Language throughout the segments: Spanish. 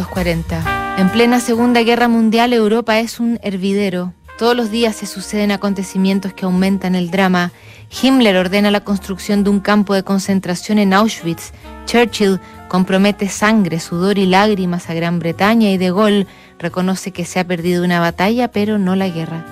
1940. En plena Segunda Guerra Mundial, Europa es un hervidero. Todos los días se suceden acontecimientos que aumentan el drama. Himmler ordena la construcción de un campo de concentración en Auschwitz. Churchill compromete sangre, sudor y lágrimas a Gran Bretaña y De Gaulle reconoce que se ha perdido una batalla, pero no la guerra.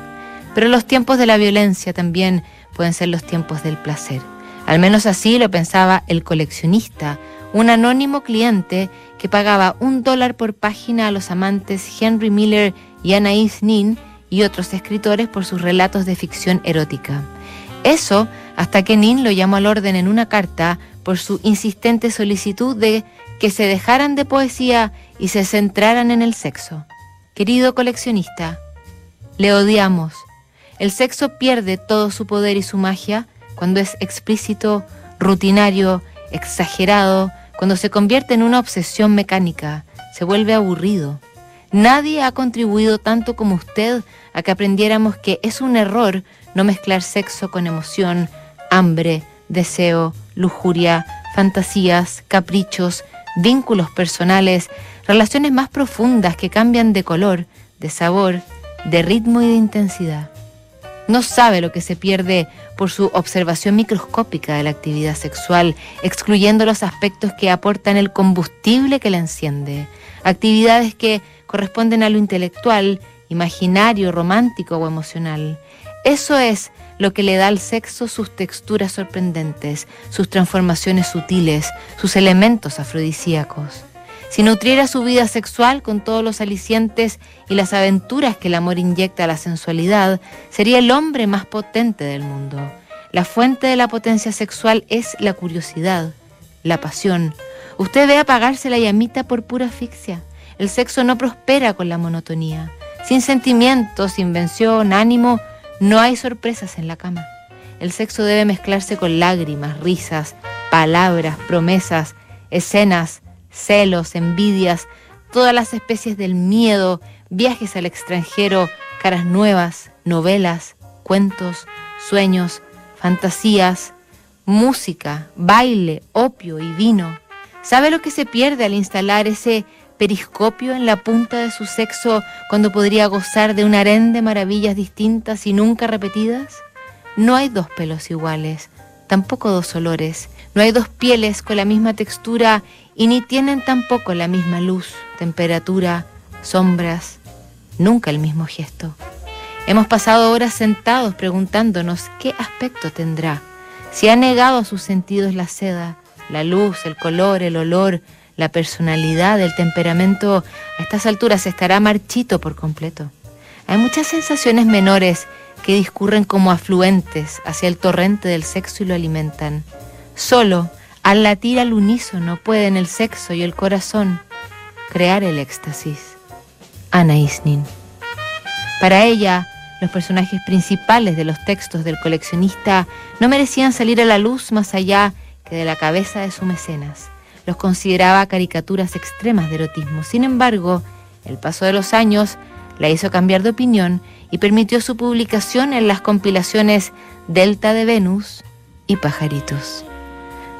Pero los tiempos de la violencia también pueden ser los tiempos del placer. Al menos así lo pensaba el coleccionista, un anónimo cliente que pagaba un dólar por página a los amantes Henry Miller y Anaïs Nin y otros escritores por sus relatos de ficción erótica. Eso hasta que Nin lo llamó al orden en una carta por su insistente solicitud de que se dejaran de poesía y se centraran en el sexo. Querido coleccionista, le odiamos. El sexo pierde todo su poder y su magia cuando es explícito, rutinario, exagerado, cuando se convierte en una obsesión mecánica, se vuelve aburrido. Nadie ha contribuido tanto como usted a que aprendiéramos que es un error no mezclar sexo con emoción, hambre, deseo, lujuria, fantasías, caprichos, vínculos personales, relaciones más profundas que cambian de color, de sabor, de ritmo y de intensidad. No sabe lo que se pierde por su observación microscópica de la actividad sexual, excluyendo los aspectos que aportan el combustible que la enciende, actividades que corresponden a lo intelectual, imaginario, romántico o emocional. Eso es lo que le da al sexo sus texturas sorprendentes, sus transformaciones sutiles, sus elementos afrodisíacos. Si nutriera su vida sexual con todos los alicientes y las aventuras que el amor inyecta a la sensualidad, sería el hombre más potente del mundo. La fuente de la potencia sexual es la curiosidad, la pasión. Usted ve apagarse la llamita por pura asfixia. El sexo no prospera con la monotonía. Sin sentimientos, invención, ánimo, no hay sorpresas en la cama. El sexo debe mezclarse con lágrimas, risas, palabras, promesas, escenas, celos, envidias, todas las especies del miedo, viajes al extranjero, caras nuevas, novelas, cuentos, sueños, fantasías, música, baile, opio y vino. ¿Sabe lo que se pierde al instalar ese periscopio en la punta de su sexo cuando podría gozar de un harén de maravillas distintas y nunca repetidas? No hay dos pelos iguales, tampoco dos olores, no hay dos pieles con la misma textura y ni tienen tampoco la misma luz, temperatura, sombras, nunca el mismo gesto. Hemos pasado horas sentados preguntándonos qué aspecto tendrá, si ha negado a sus sentidos la seda, la luz, el color, el olor, la personalidad, el temperamento, a estas alturas estará marchito por completo. Hay muchas sensaciones menores que discurren como afluentes hacia el torrente del sexo y lo alimentan. Solo al latir al unísono pueden el sexo y el corazón crear el éxtasis. Ana Isnin. Para ella, los personajes principales de los textos del coleccionista no merecían salir a la luz más allá que de la cabeza de su mecenas. Los consideraba caricaturas extremas de erotismo. Sin embargo, el paso de los años la hizo cambiar de opinión y permitió su publicación en las compilaciones Delta de Venus y Pajaritos.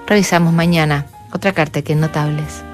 Revisamos mañana otra carta que es notables.